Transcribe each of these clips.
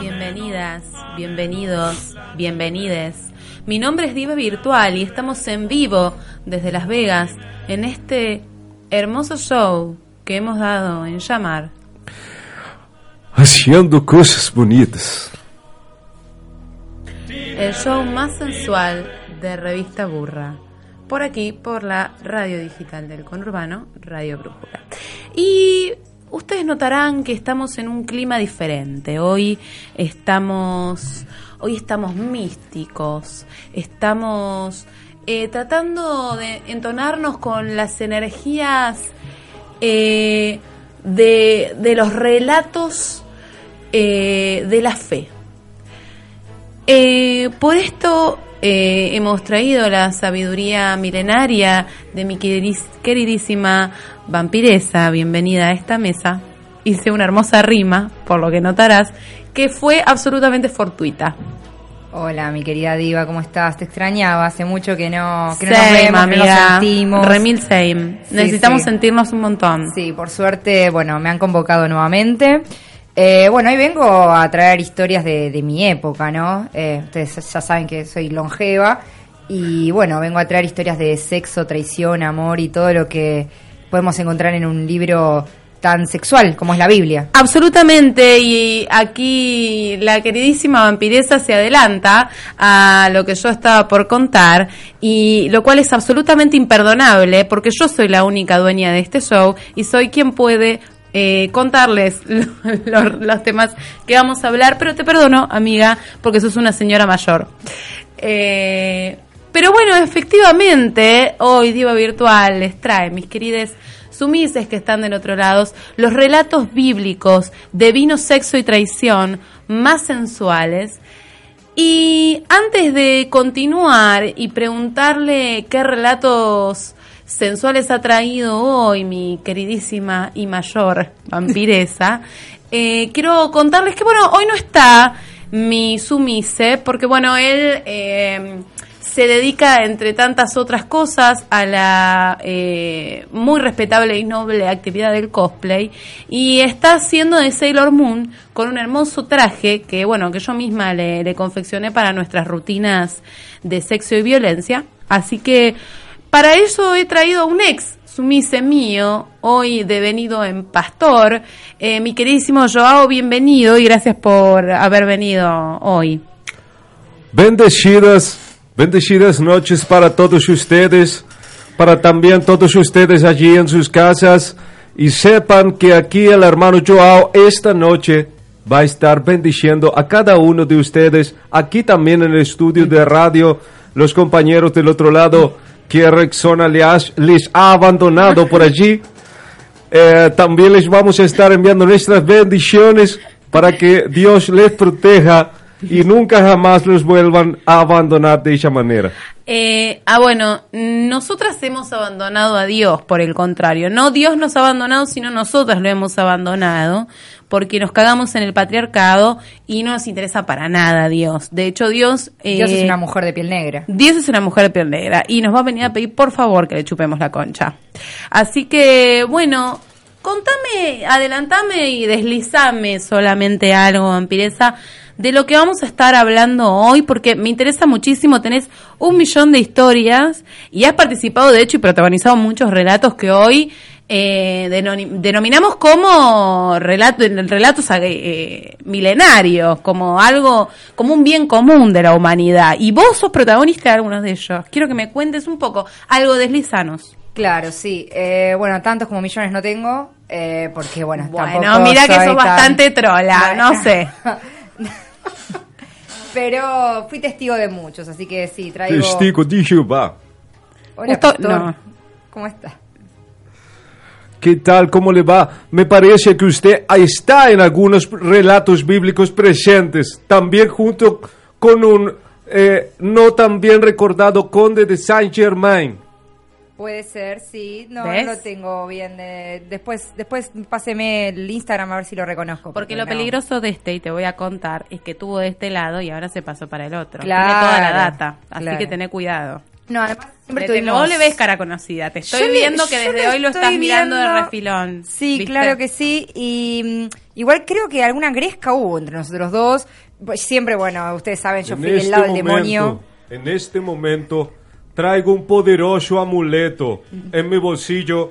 Bienvenidas, bienvenidos, bienvenides. Mi nombre es Diva Virtual y estamos en vivo desde Las Vegas en este hermoso show que hemos dado en llamar Haciendo cosas bonitas. el show más sensual de Revista Burra. Por aquí, por la radio digital del conurbano, Radio Brújula. Y ustedes notarán que estamos en un clima diferente. Hoy estamos, hoy estamos místicos. Estamos eh, tratando de entonarnos con las energías eh, de, de los relatos eh, de la fe. Por esto eh, hemos traído la sabiduría milenaria de mi queridísima vampiresa. Bienvenida a esta mesa. Hice una hermosa rima, por lo que notarás, que fue absolutamente fortuita. Hola, mi querida Diva, ¿cómo estás? Te extrañaba, hace mucho que no, que no nos vemos, que no nos sentimos. Remil same. Sí, Necesitamos sí. sentirnos un montón. Sí, por suerte, bueno, me han convocado nuevamente. Eh, bueno, hoy vengo a traer historias de, mi época, ¿no? Eh, ustedes ya saben que soy longeva y bueno, vengo a traer historias de sexo, traición, amor y todo lo que podemos encontrar en un libro tan sexual como es la Biblia. Absolutamente, y aquí la queridísima vampiresa se adelanta a lo que yo estaba por contar, y lo cual es absolutamente imperdonable, porque yo soy la única dueña de este show y soy quien puede eh, contarles lo- lo- los temas que vamos a hablar, pero te perdono, amiga, porque sos una señora mayor. Eh, pero bueno, efectivamente, hoy Diva Virtual les trae, mis queridas sumises que están del otro lado, los relatos bíblicos de vino, sexo y traición más sensuales. Y antes de continuar y preguntarle qué relatos sensuales ha traído hoy mi queridísima y mayor vampiresa, eh, quiero contarles que, bueno, hoy no está mi sumise, porque, bueno, él eh, se dedica, entre tantas otras cosas, a la eh, muy respetable y noble actividad del cosplay y está haciendo de Sailor Moon con un hermoso traje que, bueno, que yo misma le, le confeccioné para nuestras rutinas de sexo y violencia. Así que para eso he traído a un ex sumise mío, hoy devenido en pastor. Eh, mi queridísimo Joao, bienvenido y gracias por haber venido hoy. Bendecidas, bendecidas noches para todos ustedes, para también todos ustedes allí en sus casas. Y sepan que aquí el hermano Joao esta noche va a estar bendiciendo a cada uno de ustedes, aquí también en el estudio de radio, los compañeros del otro lado que Rexona les ha- abandonado por allí. Eh, también les vamos a estar enviando nuestras bendiciones para que Dios les proteja y nunca jamás los vuelvan a abandonar de esa manera. Eh, ah, bueno, nosotras hemos abandonado a Dios, por el contrario. No Dios nos ha abandonado, sino nosotras lo hemos abandonado, porque nos cagamos en el patriarcado y no nos interesa para nada Dios. De hecho, Dios... eh, Dios es una mujer de piel negra. Dios es una mujer de piel negra y nos va a venir a pedir por favor que le chupemos la concha. Así que, bueno, contame, adelantame y deslizame solamente algo, vampiresa, de lo que vamos a estar hablando hoy, porque me interesa muchísimo. Tenés un millón de historias y has participado, de hecho, y protagonizado muchos relatos que hoy eh, denominamos como relato, relatos eh, milenarios, como algo, como un bien común de la humanidad. Y vos sos protagonista de algunos de ellos. Quiero que me cuentes un poco, algo deslizanos. Claro, sí. Eh, bueno, tantos como millones no tengo, eh, porque bueno, Bueno, tampoco mira que sos tan- bastante trola, Bueno. no sé. Pero fui testigo de muchos, así que sí, traigo... Testigo de Jehová. Hola, pastor. no. ¿Cómo está? ¿Qué tal? ¿Cómo le va? Me parece que usted está en algunos relatos bíblicos presentes, también junto con un eh, no tan bien recordado conde de Saint Germain. Puede ser, sí. No, lo tengo bien. eh, después, después páseme el Instagram a ver si lo reconozco. Porque lo no. peligroso de este, y te voy a contar, es que tuvo de este lado y ahora se pasó para el otro. Claro, Tiene toda la data, así claro. que tené cuidado. No, además siempre Te- tuvimos... Vos le ves cara conocida, te estoy Yo le- viendo que desde hoy lo estás mirando de viendo- refilón. Sí, ¿viste? claro que sí. Y mm, igual creo que alguna gresca hubo entre nosotros dos. Siempre, bueno, ustedes saben, yo En fui del este lado del momento, demonio. En este momento traigo un poderoso amuleto en mi bolsillo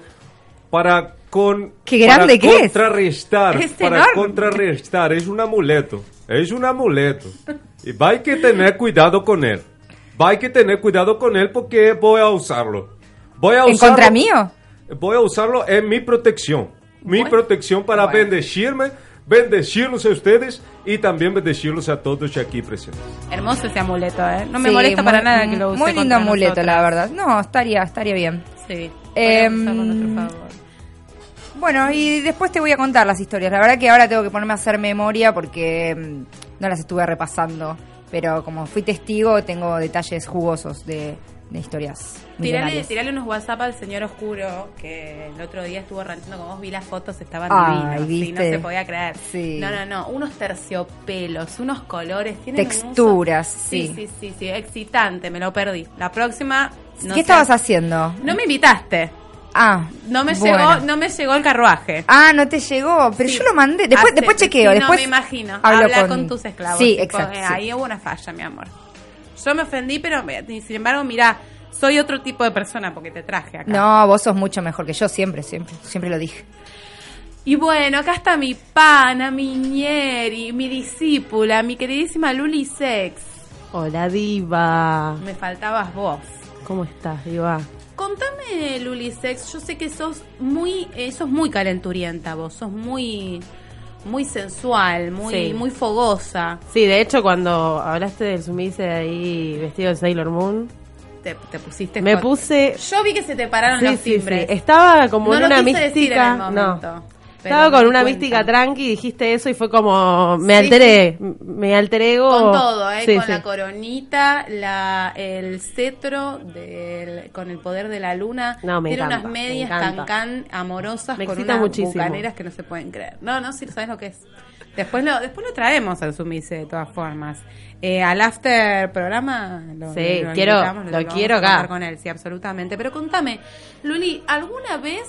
para con ¡Qué grande para que es! contrarrestar, Es para enorme. contrarrestar, es un amuleto, es un amuleto. Y va hay que tener cuidado con él. Va hay que tener cuidado con él porque voy a usarlo. Voy a ¿En usarlo- contra mío? Voy a usarlo en mi protección. Mi Bueno. protección para Bueno. bendecirme, bendecirlos a ustedes y también bendecirlos a todos aquí presentes. Hermoso ese amuleto, ¿eh? No me Sí, molesta muy- para nada que lo use Muy lindo amuleto, la verdad. No, estaría, estaría bien. Sí. Favor. Bueno, y después te voy a contar las historias. La verdad que ahora tengo que ponerme a hacer memoria porque mm, no las estuve repasando. Pero como fui testigo, tengo detalles jugosos de, de historias. Tirale, tirale unos WhatsApp al señor Oscuro, que el otro día estuvo ranchando con vos, vi las fotos, estaban Ay, divinos, sí, no se podía creer. Sí. No, no, no, unos terciopelos, unos colores, tienen Texturas, Sí, sí. sí, sí, sí, excitante, me lo perdí. La próxima... no ¿Qué sé. estabas haciendo? No me invitaste, Ah, no me bueno. llegó, no me llegó el carruaje. Ah, no te llegó, pero Sí. yo lo mandé. Después, Hace- después chequeo. sí, después no, me imagino. hablo Habla con, tus esclavos. Sí, tipo, exacto. eh. Ahí hubo una falla, mi amor. Yo me ofendí, pero eh, sin embargo, mira, soy otro tipo de persona porque te traje acá. No, vos sos mucho mejor que yo, siempre, siempre. Siempre lo dije. Y bueno, acá está mi pana, mi ñeri, mi discípula, mi queridísima Luli Sex. Hola, Diva. Me faltabas vos. ¿Cómo estás, Diva? Contame, Luli Sex, yo sé que sos muy, eh, sos muy calenturienta vos, sos muy, muy sensual, muy, Sí. muy fogosa. Sí, de hecho, cuando hablaste del sumise ahí vestido de Sailor Moon, Te, te pusiste me puse. Yo vi que se te pararon Sí, los sí. timbres. Estaba como No en lo una quise decir en mística. el momento, no. Pero Estaba me con una cuenta. mística tranqui, dijiste eso y fue como. Me Sí, alteré. Me alteré. Con todo, ¿eh? Sí, con la coronita, la, el cetro, del, con el poder de la luna. No, me Tiene encanta, unas me medias encanta. cancán amorosas Me con unas muchísimo. bucaneras que no se pueden creer. No, no, si sabes lo que es. Después lo, después lo traemos al sumise de todas formas. Eh, al after programa lo, Sí, lo quiero- invitamos, lo vamos quiero acá. con él, sí, absolutamente. Pero contame, Luli, ¿alguna vez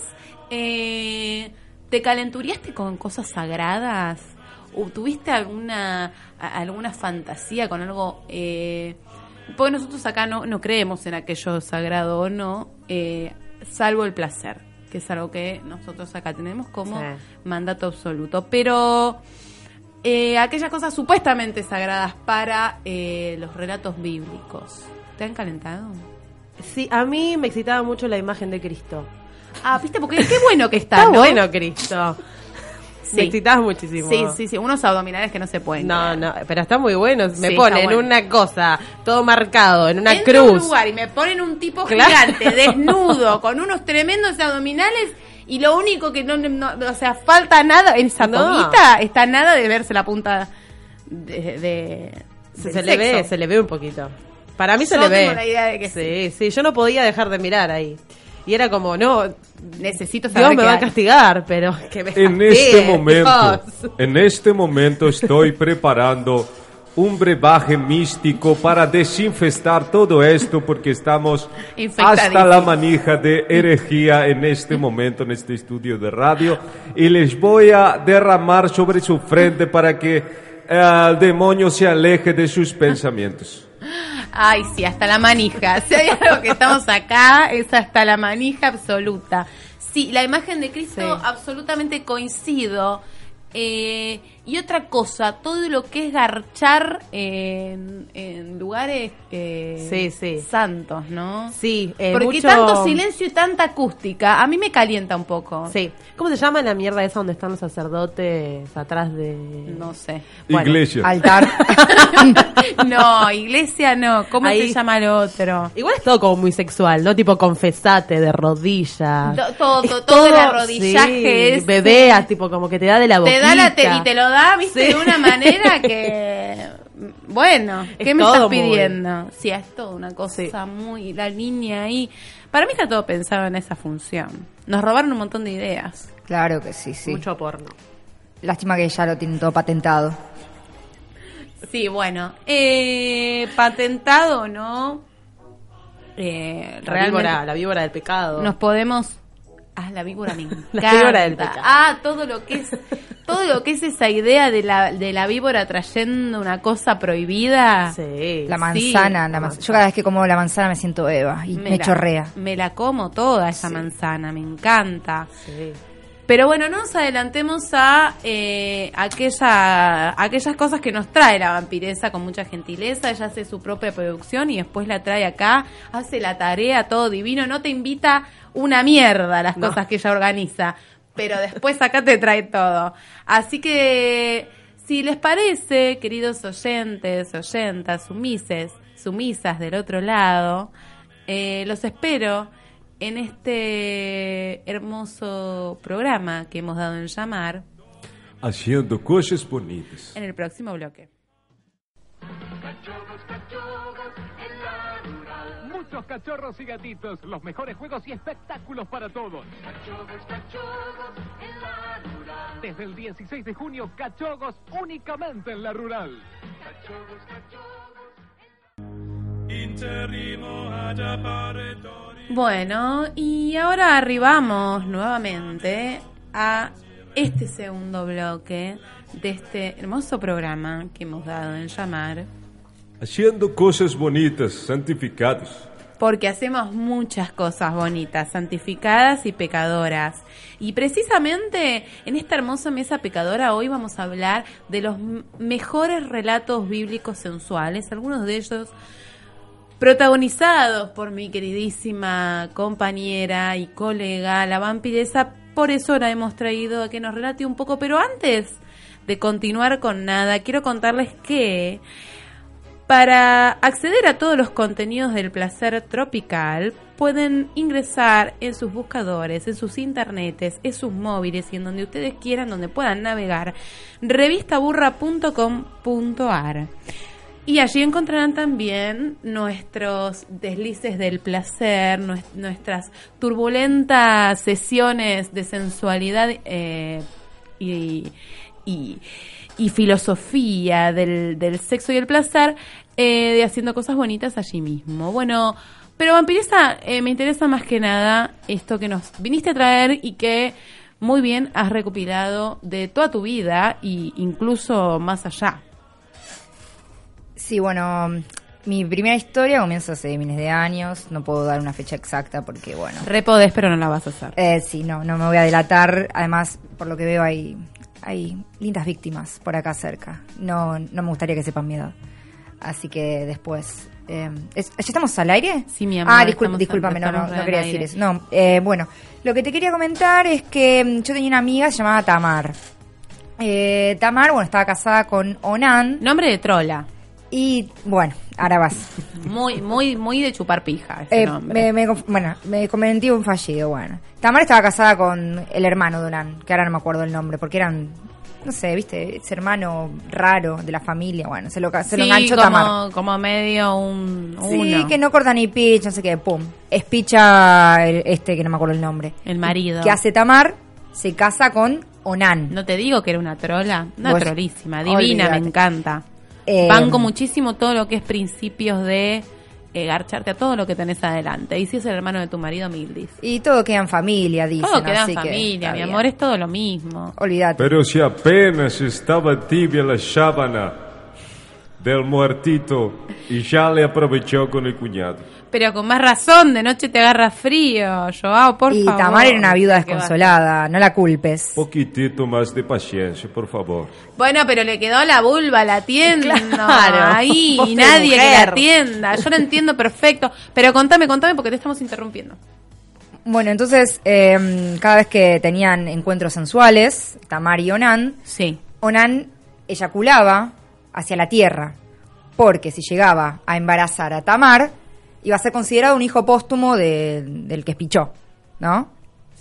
eh, te calenturiaste con cosas sagradas? ¿O tuviste alguna, alguna fantasía con algo? Eh, porque nosotros acá no, no creemos en aquello sagrado o no, eh, salvo el placer, que es algo que nosotros acá tenemos como Sí. mandato absoluto. Pero eh, aquellas cosas supuestamente sagradas para eh, los relatos bíblicos, ¿te han calentado? Sí, a mí me excitaba mucho la imagen de Cristo. Ah, viste, porque qué bueno que está, Está ¿no? bueno, Cristo. Sí. Me muchísimo. Sí, sí, sí, unos abdominales que no se pueden. No, no, pero está muy bueno. Me Sí, ponen bueno. una cosa, todo marcado, en una Entro a un cruz. lugar y me ponen un tipo Claro. gigante, desnudo, con unos tremendos abdominales y lo único que no, no- o sea, falta nada en esa No. está nada de verse la punta de... de- Se, le ve, se le ve un poquito. Para mí se le ve. tengo la idea de que sí, sí, yo no podía dejar de mirar ahí. Y era como, no, Necesito saber Dios me qué va a castigar, pero que me En castigue, este momento, Dios. en este momento estoy preparando un brebaje místico para desinfestar todo esto porque estamos hasta la manija de herejía en este momento en este estudio de radio y les voy a derramar sobre su frente para que eh, el demonio se aleje de sus pensamientos. Ay, sí, hasta la manija. Si hay algo que estamos acá, es hasta la manija absoluta. Sí, la imagen de Cristo, Sí. absolutamente coincido. Eh, y otra cosa, todo lo que es garchar en, en lugares eh, Sí, sí. santos, ¿no? Sí, eh, Porque mucho- tanto silencio y tanta acústica, a mí me calienta un poco. Sí. ¿Cómo se llama la mierda esa donde están los sacerdotes atrás de...? No sé. Bueno, Iglesia. Altar. No, iglesia no. ¿Cómo Ahí- se llama lo otro? Igual es todo como muy sexual, ¿no? Tipo confesate de rodillas. Do- todo, Es todo el arrodillaje sí, ese. bebeas, tipo como que te da de la boquita. Te da la te- y te lo da, viste, Sí. de una manera que. Bueno, ¿qué Es me estás muy- pidiendo? Sí, es todo una cosa Sí. muy. La línea ahí. Para mí está todo pensado en esa función. Nos robaron un montón de ideas. Claro que sí, sí. Mucho porno. Lástima que ya lo tienen todo patentado. Sí, bueno. Eh, patentado o no. Eh, La realmente víbora, la víbora del pecado. nos podemos ah la víbora me encanta. La víbora del pecado. ah todo lo que es todo lo que es esa idea de la de la víbora trayendo una cosa prohibida Sí. La Sí. manzana, la manzana. Yo cada vez que como la manzana me siento Eva y me, la- chorrea. me la como toda esa manzana me encanta Sí. Pero bueno no nos adelantemos a eh, aquella aquellas cosas que nos trae la vampiresa con mucha gentileza. Ella hace su propia producción y después la trae acá hace la tarea todo divino. No te invita una mierda las No. cosas que ella organiza pero después acá te trae todo. Así que si les parece queridos oyentes oyentas sumises sumisas del otro lado eh, los espero en este hermoso programa que hemos dado en llamar Haciendo cosas bonitas. en el próximo bloque. Muchos cachorros y gatitos, los mejores juegos y espectáculos para todos. Desde el 16 de junio, cachogos únicamente en la rural. Bueno, y ahora arribamos nuevamente a este segundo bloque de este hermoso programa que hemos dado en llamar, Haciendo cosas bonitas, santificados. porque hacemos muchas cosas bonitas, santificadas y pecadoras. Y precisamente en esta hermosa mesa pecadora hoy vamos a hablar de los mejores relatos bíblicos sensuales, algunos de ellos protagonizados por mi queridísima compañera y colega, la vampiresa. Por eso la hemos traído a que nos relate un poco. Pero antes de continuar con nada, quiero contarles que para acceder a todos los contenidos del placer tropical, pueden ingresar en sus buscadores, en sus internetes, en sus móviles y en donde ustedes quieran, donde puedan navegar, revistaburra.com.ar. Y allí encontrarán también nuestros deslices del placer, nues- nuestras turbulentas sesiones de sensualidad eh, y, y- filosofía del, del sexo y el placer, eh, de haciendo cosas bonitas allí mismo. Bueno, pero vampiresa, eh, me interesa más que nada esto que nos viniste a traer y que muy bien has recopilado de toda tu vida e incluso más allá. Sí, bueno, mi primera historia comienza hace miles de años. No puedo dar una fecha exacta porque, bueno. Repodés, pero no la vas a hacer. Eh, sí, no, no me voy a delatar. Además, por lo que veo, hay, hay lindas víctimas por acá cerca. No, no me gustaría que sepan mi edad. Así que después. Eh, ¿es- ¿Ya estamos al aire? Sí, mi amor, Ah, discúlpame, no, no, no al quería decir eso. No, eh, bueno, lo que te quería comentar es que mm, yo tenía una amiga llamada Tamar. Eh, Tamar, bueno, estaba casada con Onan. Nombre de trola. Y bueno, ahora vas. Muy, muy, muy de chupar pija ese Eh, me, me bueno, me cometí un fallido, bueno. Tamar estaba casada con el hermano de Onan, que ahora no me acuerdo el nombre, porque eran, no sé, viste, ese hermano raro de la familia, bueno, se lo, se lo enganchó como, Tamar. como medio un Sí, uno. que no corta ni pitch, no sé qué, pum. Es picha el- este, que no me acuerdo el nombre. El marido. Que hace Tamar, se casa con Onan. No te digo que era una trola. Una Vos- trolísima. Divina, me encanta. Eh, Banco muchísimo todo lo que es principios de eh, garcharte a todo lo que tenés adelante. Y si es el hermano de tu marido, Mildis. Y todo queda en familia, dicen. Todo queda así en familia, mi amor, es todo lo mismo. Olvídate. Pero si apenas estaba tibia la sábana, del muertito y ya le aprovechó con el cuñado. Pero con más razón, de noche te agarra frío, Joao, por y favor. Tamar era una viuda desconsolada, no la culpes. Poquitito más de paciencia, por favor. Bueno, pero le quedó la vulva latiendo Claro. ahí y nadie que la mujer. atienda. Yo lo entiendo perfecto. Pero contame, contame porque te estamos interrumpiendo. Bueno, entonces, eh, cada vez que tenían encuentros sensuales, Tamar y Onan, Sí. Onan eyaculaba hacia la tierra, porque si llegaba a embarazar a Tamar, iba a ser considerado un hijo póstumo de- del que espichó, ¿no?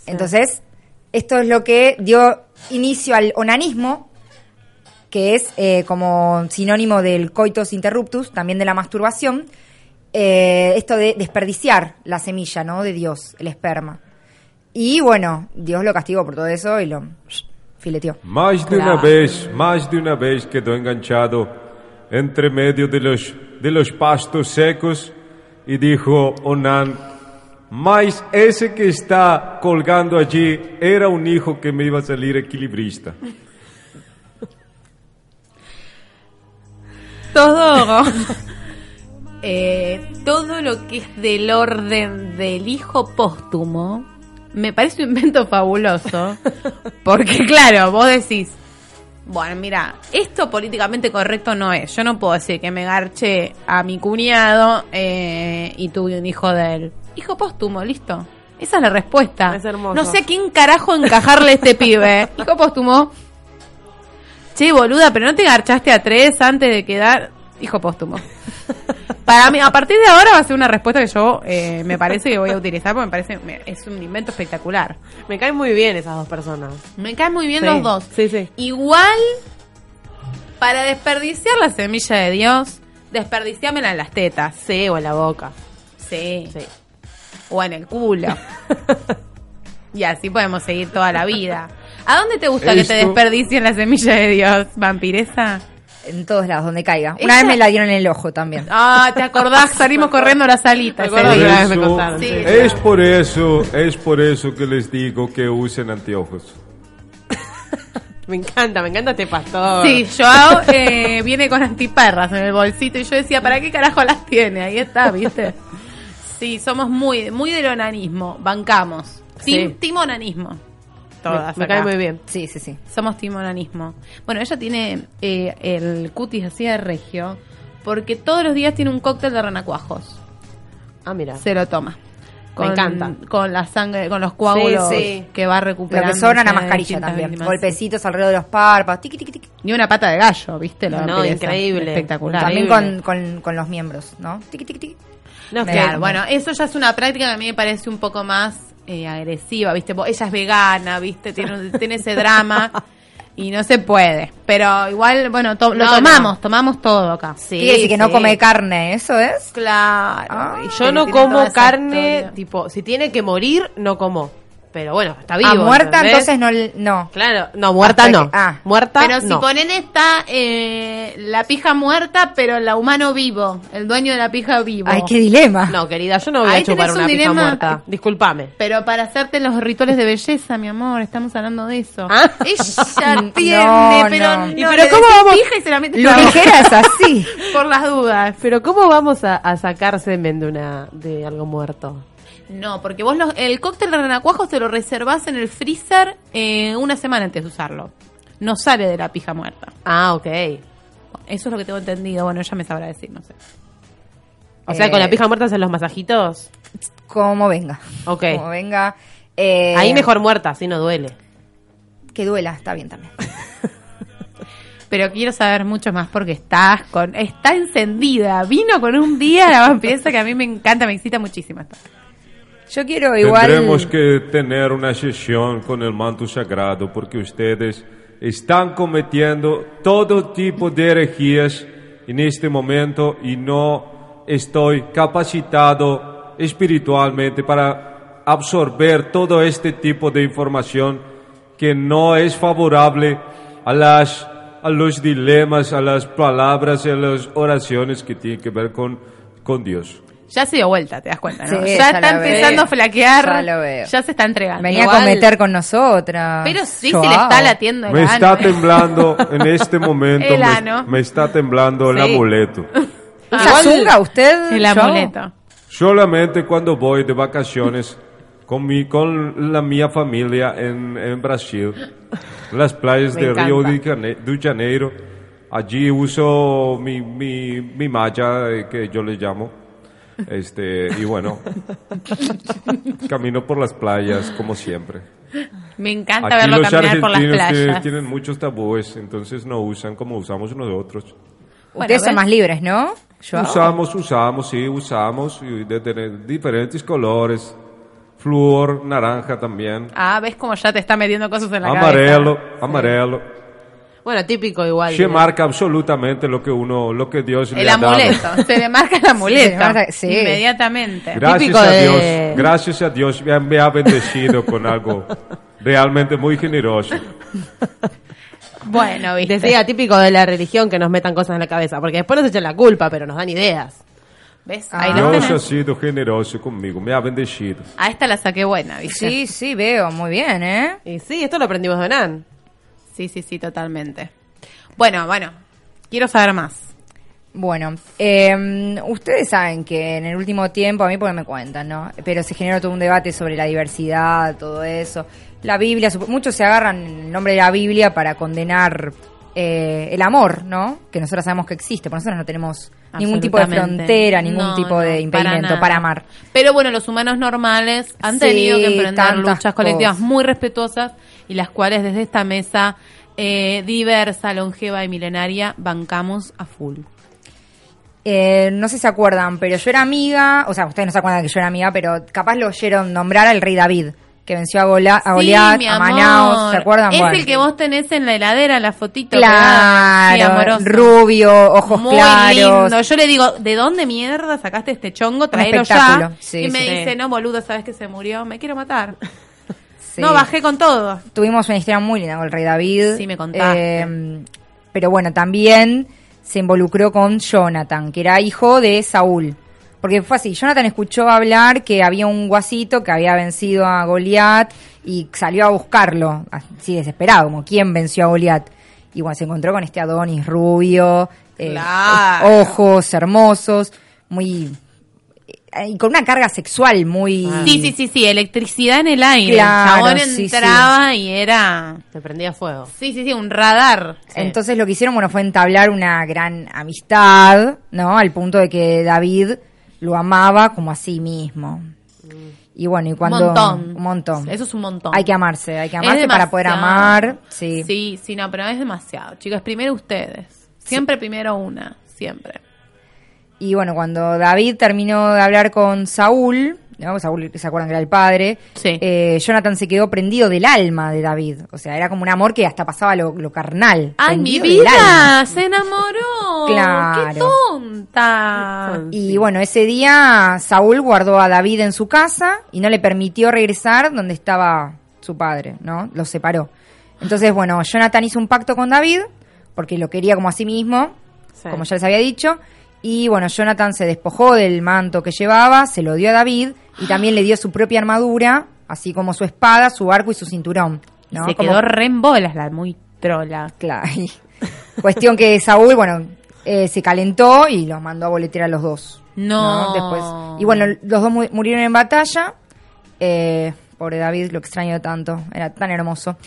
Entonces, esto es lo que dio inicio al onanismo, que es eh, como sinónimo del coitus interruptus, también de la masturbación, eh, esto de desperdiciar la semilla, ¿no? De Dios, el esperma. Y bueno, Dios lo castigó por todo eso y lo fileteó. Más de una vez, más de una vez quedó enganchado entre medio de los, de los pastos secos y dijo Onan, más ese que está colgando allí era un hijo que me iba a salir equilibrista. Todo. eh, todo lo que es del orden del hijo póstumo me parece un invento fabuloso. Porque, claro, vos decís. Bueno, mira, esto políticamente correcto no es. Yo no puedo decir que me garché a mi cuñado eh, y tuve un hijo de él. Hijo póstumo, listo. Esa es la respuesta. Es hermoso. No sé a quién carajo encajarle a este pibe. Hijo póstumo. Che, boluda, pero no te garchaste a tres antes de quedar. Hijo póstumo. Para mí, a partir de ahora va a ser una respuesta que yo eh, me parece que voy a utilizar porque me parece me- es un invento espectacular. Me caen muy bien esas dos personas. Me caen muy bien Sí, los dos. sí, sí. Igual, para desperdiciar la semilla de Dios, desperdiciámela en las tetas. Sí, o en la boca. Sí. Sí. O en el culo. y así podemos seguir toda la vida. ¿A dónde te gusta que te desperdicien la semilla de Dios, vampiresa? En todos lados, donde caiga. Ella- Una vez me la dieron en el ojo también. Ah, ¿te acordás? Salimos corriendo a la salita. Por sí. es por eso, es por eso que les digo que usen anteojos. Me encanta, me encanta este pastor. Sí, Joao eh, viene con antiperras en el bolsito y yo decía, ¿para qué carajo las tiene? Ahí está, ¿viste? Sí, somos muy, muy del onanismo, bancamos. Tim, Sí. team onanismo. Me, Todas me acá. cae muy bien. Sí, sí, sí. Somos team onanismo. Bueno, ella tiene eh, el cutis así de regio porque todos los días tiene un cóctel de renacuajos. Ah, mira. Se lo toma. Con, encanta. Con la sangre, con los coágulos Sí, sí. que va Lo recuperando. que sobra una mascarilla también. Golpecitos alrededor de los párpados. Tiqui, tiqui, tiqui. Ni una pata de gallo, ¿viste? La No, increíble. Espectacular. También con, con, con los miembros, ¿no? Tiqui, tiqui, tiqui. No, es que- Claro, bueno, eso ya es una práctica que a mí me parece un poco más eh, agresiva, ¿viste? Vos- Ella es vegana, ¿viste? Tiene, tiene ese drama y no se puede. Pero igual, bueno, to- lo tomamos, no. tomamos todo acá. Sí, Quiere decir que no come carne, ¿eso es? Claro. Ah. Yo no como carne, historia. tipo, si tiene que morir, no como. Pero bueno, está vivo. ah, muerta, ¿entendés? entonces no. no. Claro, no, muerta Hasta no. que- ah. Muerta Pero si no. ponen esta, eh, la pija muerta, pero la humano vivo, el dueño de la pija vivo. Ay, qué dilema. No, querida, yo no voy Ahí a chupar una un pija dilema. muerta. Disculpame. Pero para hacerte los rituales de belleza, mi amor, estamos hablando de eso. Ah. Ella No, tiene, pero no. no. ¿Y pero cómo vamos? pija y se la metes Lo es así. Por las dudas. Pero ¿cómo vamos a, a sacar semen de, una, de algo muerto? No, porque vos los- el cóctel de renacuajos te lo reservás en el freezer eh, una semana antes de usarlo. No sale de la pija muerta. Ah, ok. Eso es lo que tengo entendido. Bueno, ella me sabrá decir, no sé. O sea, Eh, con la pija muerta hacen los masajitos. Como venga. Ok. Como venga. Eh, Ahí mejor muerta, así no duele. Que duela, está bien también. Pero quiero saber mucho más porque estás con, está encendida. Vino con un día la vampiresa que a mí me encanta, me excita muchísimo esto. Yo quiero igual. Tendremos que tener una sesión con el manto sagrado porque ustedes están cometiendo todo tipo de herejías en este momento y no estoy capacitado espiritualmente para absorber todo este tipo de información que no es favorable a las a los dilemas, a las palabras y a las oraciones que tienen que ver con, con Dios. Ya se dio vuelta, te das cuenta, ¿no? Sí, ya, ya está la veo. empezando a flaquear. Ya lo veo. Ya se está entregando. Venía Igual- a cometer con nosotras. Pero sí, Joao. se le está latiendo el Me ano, está ¿eh? temblando en este momento. El me, ano. me está temblando el Sí. amuleto. ¿Usa Igual- zunga usted? El amuleto. Solamente cuando voy de vacaciones con mi con la mía familia en, en Brasil, las playas Me de Río de Janeiro, allí uso mi, mi, mi malla eh, que yo le llamo. Este, y bueno, camino por las playas como siempre. Me encanta Aquí verlo los caminar por las playas. tienen muchos tabúes, entonces no usan como usamos nosotros. Bueno, Ustedes son más libres, ¿no? Joao. Usamos, usamos, sí, usamos, y de tener diferentes colores, flúor, naranja también, Ah, ves como ya te está metiendo cosas en la amarelo, cabeza. amarelo. Bueno, típico igual. Se de- marca absolutamente lo que uno, lo que Dios le El ha dado. amuleto. Se le marca el amuleto. marca- sí. Inmediatamente. Gracias Típico a de- Dios, gracias a Dios me ha, me ha bendecido con algo realmente muy generoso. Bueno, viste. Decía típico de la religión que nos metan cosas en la cabeza, porque después nos echan la culpa, pero nos dan ideas. ¿Ves? Ah. Ahí Dios ha sido generoso conmigo, me ha bendecido. A esta la saqué buena, ¿viste? Sí, sí, veo. Muy bien, ¿eh? Y sí, esto lo aprendimos de Nan. Sí, sí, sí, totalmente. Bueno, bueno. Quiero saber más. Bueno, eh, ustedes saben que en el último tiempo, a mí porque me cuentan, ¿no? Pero se generó todo un debate sobre la diversidad, todo eso. La Biblia, muchos se agarran el nombre de la Biblia para condenar eh, el amor, ¿no? Que nosotros sabemos que existe, porque nosotros no tenemos ningún tipo de frontera, ningún No, tipo no, de impedimento para, amar. Pero bueno, los humanos normales han Sí, tenido que emprender luchas colectivas cosas. muy respetuosas y las cuales desde esta mesa eh, diversa, longeva y milenaria bancamos a full. Eh, no sé si se acuerdan, pero yo era amiga, o sea, ustedes no se acuerdan que yo era amiga, pero capaz lo oyeron nombrar al rey David, que venció a, Gola- a Goliat, Sí, a ¿se acuerdan? Es Bueno. el que vos tenés en la heladera, la fotito. Sí, Claro, rubio, ojos Muy claros. lindo. Yo le digo, ¿de dónde mierda sacaste este chongo? Traelo ya. Sí, y me dice, no, boludo, ¿sabes que se murió? Me quiero matar. Sí. No, bajé con todo. Tuvimos una historia muy linda con el rey David. Sí, me contaste. Eh, pero bueno, también se involucró con Jonathan, que era hijo de Saúl. Porque fue así, Jonathan escuchó hablar que había un guasito que había vencido a Goliat y salió a buscarlo, así desesperado, como quién venció a Goliat. Y bueno, se encontró con este Adonis rubio, eh, Claro. ojos hermosos, muy... eh, y con una carga sexual muy... Sí, sí, sí, sí, electricidad en el aire. Claro, el chabón sí, entraba y era... Te prendía fuego. Sí, sí, sí, un radar. Entonces lo que hicieron, bueno, fue entablar una gran amistad, ¿no? Al punto de que David lo amaba como a sí mismo. Y bueno, y cuando... un montón. Un montón. Eso es un montón. Hay que amarse, hay que amarse para poder amar. Sí. Sí, sí, no, pero es demasiado. Chicos, primero ustedes. Siempre primero una, siempre. Y bueno, cuando David terminó de hablar con Saúl, ¿no? Saúl, ¿se acuerdan que era el padre? Sí. Eh, Jonathan se quedó prendido del alma de David. O sea, era como un amor que hasta pasaba lo, lo carnal. ¡Ay, mi vida! ¡Se enamoró! Claro. ¡Qué tonta! Y bueno, ese día Saúl guardó a David en su casa y no le permitió regresar donde estaba su padre, ¿no? Los separó. Entonces, bueno, Jonathan hizo un pacto con David porque lo quería como a sí mismo, Sí. como ya les había dicho. Y bueno, Jonathan se despojó del manto que llevaba, se lo dio a David y también le dio su propia armadura, así como su espada, su arco y su cinturón. ¿no? Se Como- quedó re en bolas la muy trola. Claro. Cuestión que Saúl, bueno, eh, se calentó y los mandó a boletear a los dos. No. Después. Y bueno, los dos mu- murieron en batalla. Eh, pobre David, lo extraño tanto. Era tan hermoso.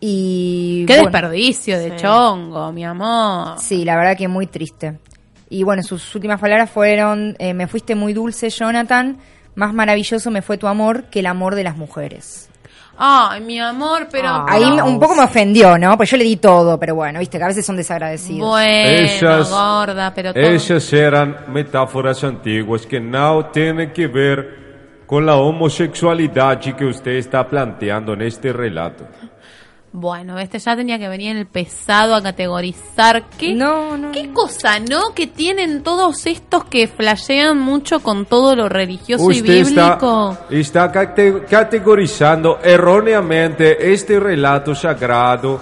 Y. ¡Qué bueno, desperdicio de Sí. chongo, mi amor! Sí, la verdad que muy triste. Y bueno, sus últimas palabras fueron: eh, Me fuiste muy dulce, Jonathan. Más maravilloso me fue tu amor que el amor de las mujeres. ¡Ay, mi amor! Pero... Ah. Ahí un poco me ofendió, ¿no? Pues yo le di todo, pero bueno, viste que a veces son desagradecidos. Bueno, Esas- gorda, pero todo... Esas eran metáforas antiguas que no tienen que ver con la homosexualidad que usted está planteando en este relato. Bueno, este ya tenía que venir el pesado a categorizar. ¿Qué, No, no, qué no. cosa, no? Que tienen todos estos que flashean mucho con todo lo religioso y Usted está, bíblico. está cate- categorizando erróneamente este relato sagrado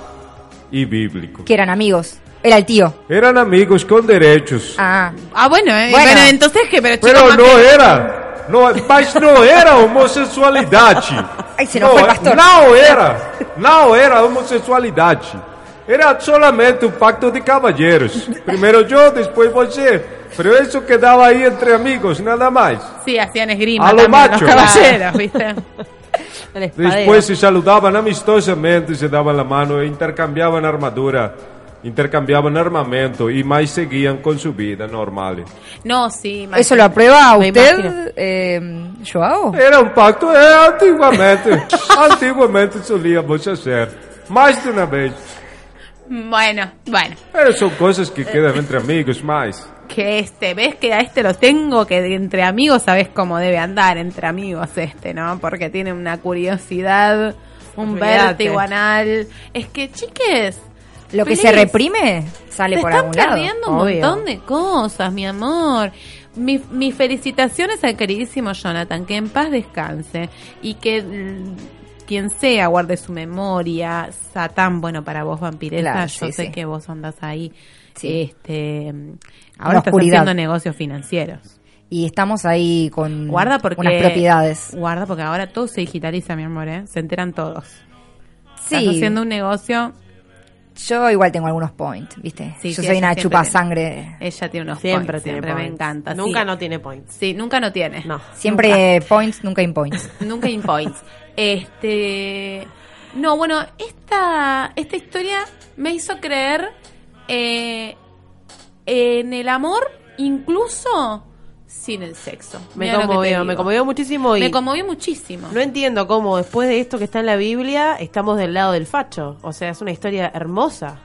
y bíblico. Que eran amigos. Era el tío. Eran amigos con derechos. Ah, Ah, bueno, eh, Bueno. bueno, entonces que, pero, no que- era. No, mas não era homossexualidade. Se nos fue el pastor. Não era. Não era homossexualidade. Era solamente un pacto de caballeros. Primero yo, después você. Pero eso quedaba ahí entre amigos, nada más. Sí, hacían esgrima A lo macho. Después se saludaban amistosamente, se daban la mano e intercambiaban armadura, intercambiaban armamento y más seguían con su vida normal. No, sí. ¿eso lo aprueba usted, eh, Joao? Era un pacto, eh, antiguamente, antiguamente solíamos hacer, más de una vez. Bueno, bueno. Pero son cosas que quedan entre amigos más. Que este, ves que a este lo tengo, que de- entre amigos sabes cómo debe andar entre amigos este, ¿no? Porque tiene una curiosidad, un Olvídate. vértigo anal. Es que, chiques, Lo que se reprime sale te por algún lado. perdiendo un obvio. montón de cosas, mi amor. Mi- mis felicitaciones al queridísimo Jonathan, que en paz descanse y que mm, quien sea guarde su memoria. Satán, bueno, para vos, vampiresa, Claro, yo sí, sé sí. que vos andás ahí. Sí. Este, la ahora estás haciendo negocios financieros. Y estamos ahí con Guarda porque unas propiedades. Guarda porque ahora todo se digitaliza, mi amor, ¿eh? Se enteran todos. Estás Sí, haciendo un negocio, yo igual tengo algunos points, ¿viste? Sí, yo sí, soy una siempre chupa tiene. sangre. ella tiene unos Siempre points, tiene siempre me points. encanta. Nunca sí. no tiene points. Sí, nunca no tiene. No. Siempre points, nunca in points. Nunca in points. Este. No, bueno, esta, esta historia me hizo creer eh, en el amor, incluso sin el sexo. Me conmovió, me conmovió muchísimo y Me conmovió muchísimo. no entiendo cómo después de esto que está en la Biblia estamos del lado del facho. O sea, es una historia hermosa.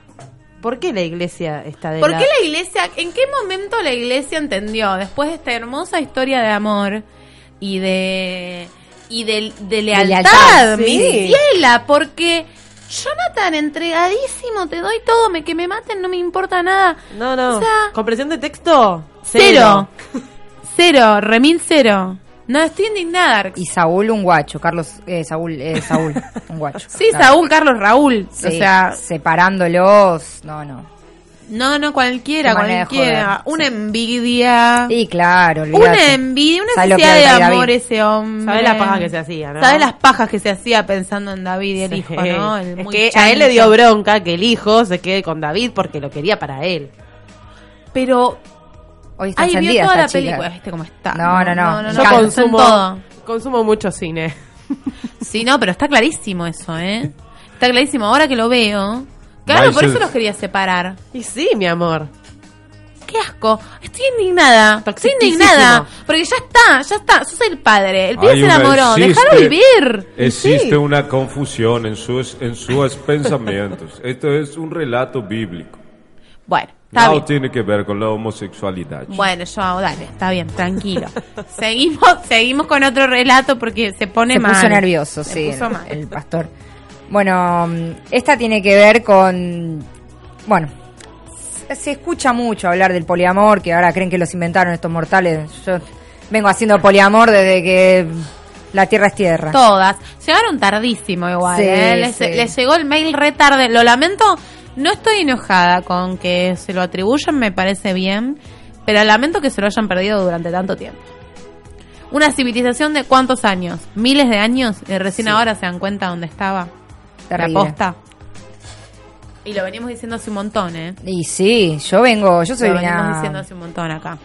¿Por qué la iglesia está del ¿Por lado? qué la iglesia, en qué momento la iglesia entendió, después de esta hermosa historia de amor y de y de, de lealtad, lealtad, mi sí. ciela? Porque Jonathan, entregadísimo, te doy todo, me, que me maten, no me importa nada. No, no. O sea, ¿Comprensión de texto? cero. Cero, remil cero. No, estoy indignada. Y Saúl un guacho, Carlos, eh, Saúl, eh, Saúl, un guacho. Sí, Claro. Saúl, Carlos, Raúl. Sí, O sea, separándolos, no, no. no, no, cualquiera, cualquiera. joder, Una sí. envidia. Y claro, Una olvídate. envidia, una ¿Sabes lo que necesidad de amor David? ese hombre. ¿Sabes la paja que se hacía, no? ¿Sabes las pajas que se hacía pensando en David y el Sí. hijo, no? El es muy que a él le dio bronca que el hijo se quede con David porque lo quería para él. Pero, Hoy está ay, vio encendida toda la chica. película, ¿viste cómo está? No, no, no. Yo en consumo, todo. consumo mucho cine. Sí, no, pero está clarísimo eso, ¿eh? Está clarísimo. Ahora que lo veo... Claro, por eso los quería separar. Y sí, mi amor. ¡Qué asco! Estoy indignada. Estoy indignada. Porque ya está, ya está. Sos el padre. El pibe Hay se una- enamoró. existe- Déjalo vivir. Existe Sí. una confusión en sus, en sus pensamientos. Esto es un relato bíblico. Bueno, está no bien. tiene que ver con la homosexualidad. Bueno, yo, dale, está bien, tranquilo. seguimos, seguimos con otro relato porque se pone Se mal. puso nervioso, Se sí, puso el, mal. el pastor. Bueno, esta tiene que ver con... Bueno, se- se escucha mucho hablar del poliamor, que ahora creen que los inventaron estos mortales. Yo vengo haciendo poliamor desde que la tierra es tierra. Todas. Llegaron tardísimo igual, Sí, ¿eh? Les, sí. les llegó el mail re tarde. Lo lamento, no estoy enojada con que se lo atribuyan, me parece bien, pero lamento que se lo hayan perdido durante tanto tiempo. Una civilización de cuántos años? Miles de años y recién ahora se dan cuenta dónde estaba. Terrible. La posta. Y lo venimos diciendo hace un montón, ¿eh? Y sí, yo vengo, yo soy Lo venimos una... diciendo hace un montón acá.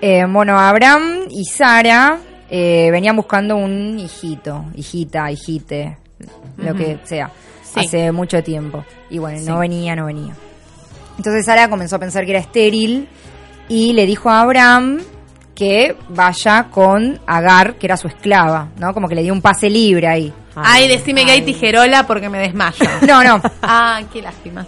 Eh, bueno, Abraham y Sara eh, venían buscando un hijito, hijita, hijite, lo que sea, Sí. hace mucho tiempo. Y bueno, Sí. no venía, no venía. Entonces Sara comenzó a pensar que era estéril y le dijo a Abraham que vaya con Agar, que era su esclava, ¿no? Como que le dio un pase libre ahí. Ay, decime que hay tijerola porque me desmayo. No, no. ah, qué lástima.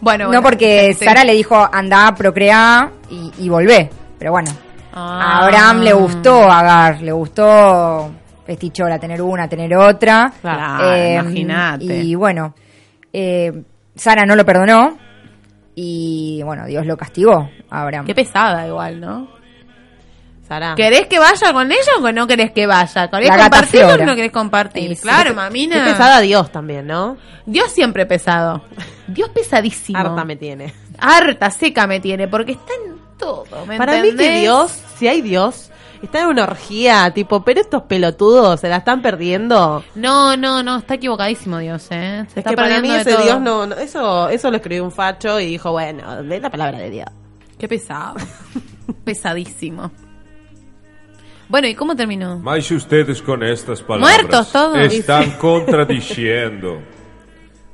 bueno, bueno. no porque Sí. Sara le dijo anda, procrea y, y volvé. Pero bueno, Ah. A Abraham le gustó Agar, le gustó Festichola, tener una, tener otra. Claro, Eh, imagínate. Y bueno, eh, Sara no lo perdonó y bueno, Dios lo castigó a Abraham. Qué pesada igual, ¿no? estará. ¿Querés que vaya con ella o no querés que vaya? ¿Querés La compartir o no querés compartir? Sí, sí. Claro, Qué mamina. pesada Dios también, ¿no? Dios siempre pesado. Dios pesadísimo. Harta me tiene. Harta, seca me tiene, porque está en todo. ¿me Para mí que? Dios, si hay Dios, está en una orgía, tipo, pero estos pelotudos se la están perdiendo. No, no, no, está equivocadísimo Dios, ¿eh? Se Es está que para mí de ese todo. Dios no, no- eso, eso lo escribió un facho y dijo, bueno, de la palabra de Dios. Qué pesado. Pesadísimo. Bueno, ¿y cómo terminó? Mas ustedes con estas palabras Muertos todos. están contradiciendo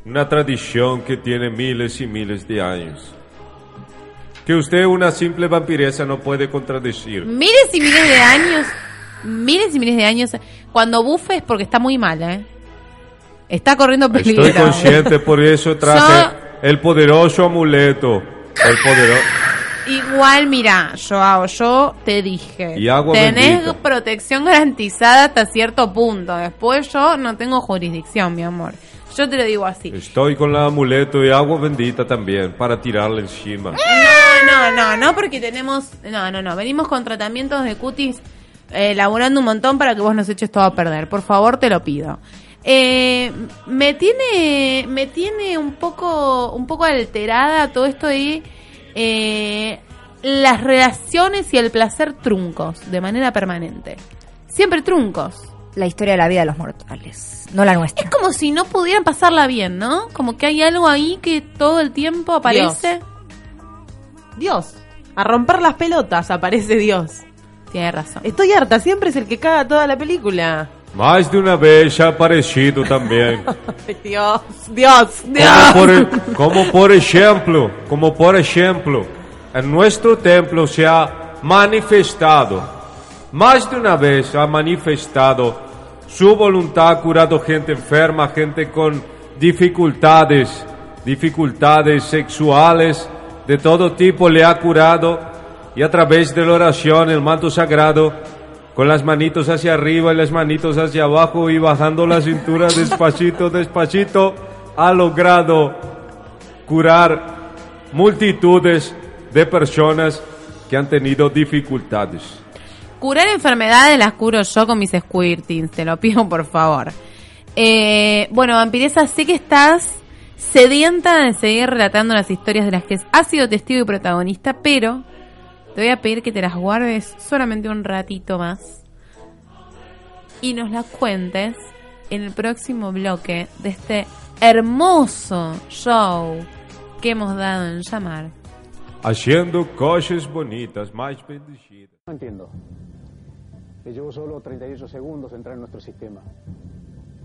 una tradición que tiene miles y miles de años. Que usted, una simple vampiresa, no puede contradecir. Miles y miles de años. Miles y miles de años. Cuando bufe es porque está muy mal, ¿eh? Está corriendo peligro. Estoy consciente, por eso traje So- el poderoso amuleto. El poderoso. Igual, mira, Joao, yo te dije. Y agua tenés bendita. protección garantizada hasta cierto punto. Después yo no tengo jurisdicción, mi amor. Yo te lo digo así. Estoy con el amuleto y agua bendita también para tirarle encima. No, no, no, no, porque tenemos. No, no, no. Venimos con tratamientos de cutis eh, laburando un montón para que vos nos eches todo a perder. Por favor, te lo pido. Eh, me tiene me tiene un poco un poco alterada todo esto de eh, las relaciones y el placer truncos de manera permanente siempre truncos La historia de la vida de los mortales, no la nuestra. es como si no pudieran pasarla bien no como que hay algo ahí que todo el tiempo aparece Dios. A romper las pelotas aparece Dios. tiene razón Estoy harta, siempre es el que caga toda la película. Más de una vez ya ha aparecido también. Ay, Dios, Dios, Como Dios. por, como por ejemplo, como por ejemplo, en nuestro templo se ha manifestado, más de una vez ha manifestado su voluntad, ha curado gente enferma, gente con dificultades, dificultades sexuales de todo tipo le ha curado y a través de la oración, el manto sagrado, con las manitos hacia arriba y las manitos hacia abajo y bajando la cintura despacito, despacito, ha logrado curar multitudes de personas que han tenido dificultades. Curar enfermedades las curo yo con mis squirtings, te lo pido por favor. Eh, bueno, vampiresa, sé que estás sedienta de seguir relatando las historias de las que has sido testigo y protagonista, pero te voy a pedir que te las guardes solamente un ratito más y nos las cuentes en el próximo bloque de este hermoso show que hemos dado en llamar Haciendo cosas bonitas, más bendecidas. No entiendo. Le llevó solo 38 segundos entrar en nuestro sistema.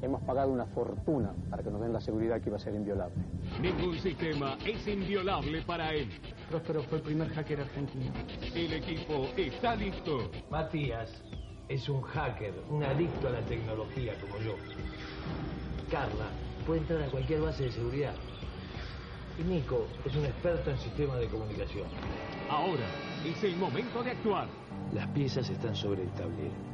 Hemos pagado una fortuna para que nos den la seguridad que iba a ser inviolable. Ningún sistema es inviolable para él. Próspero fue el primer hacker argentino. El equipo está listo. Matías es un hacker, un adicto a la tecnología como yo. Carla puede entrar a cualquier base de seguridad. Y Nico es un experto en sistemas de comunicación. Ahora es el momento de actuar. Las piezas están sobre el tablero.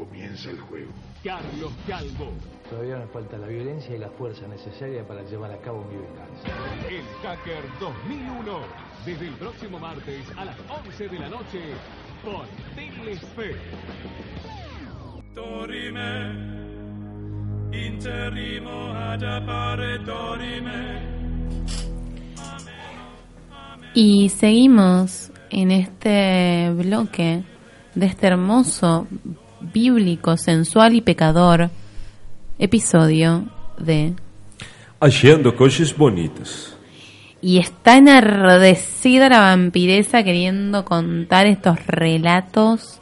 Comienza el juego. Carlos Calvo, Todavía nos falta la violencia y la fuerza necesaria para llevar a cabo mi venganza. el Hacker 2001. Desde el próximo martes a las 11 de la noche por Telefe. Y seguimos en este bloque de este hermoso, bíblico, sensual y pecador episodio de... Haciendo cosas bonitas. Y está enardecida la vampiresa queriendo contar estos relatos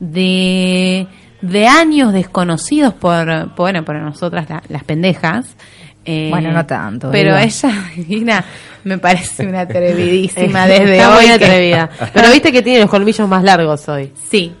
de, de años desconocidos por, por, bueno, por nosotras la- las pendejas. Eh, Bueno, no tanto, Pero ella, Divina, me parece una atrevidísima desde Está hoy. muy que- atrevida. Pero viste que tiene los colmillos más largos hoy. Sí.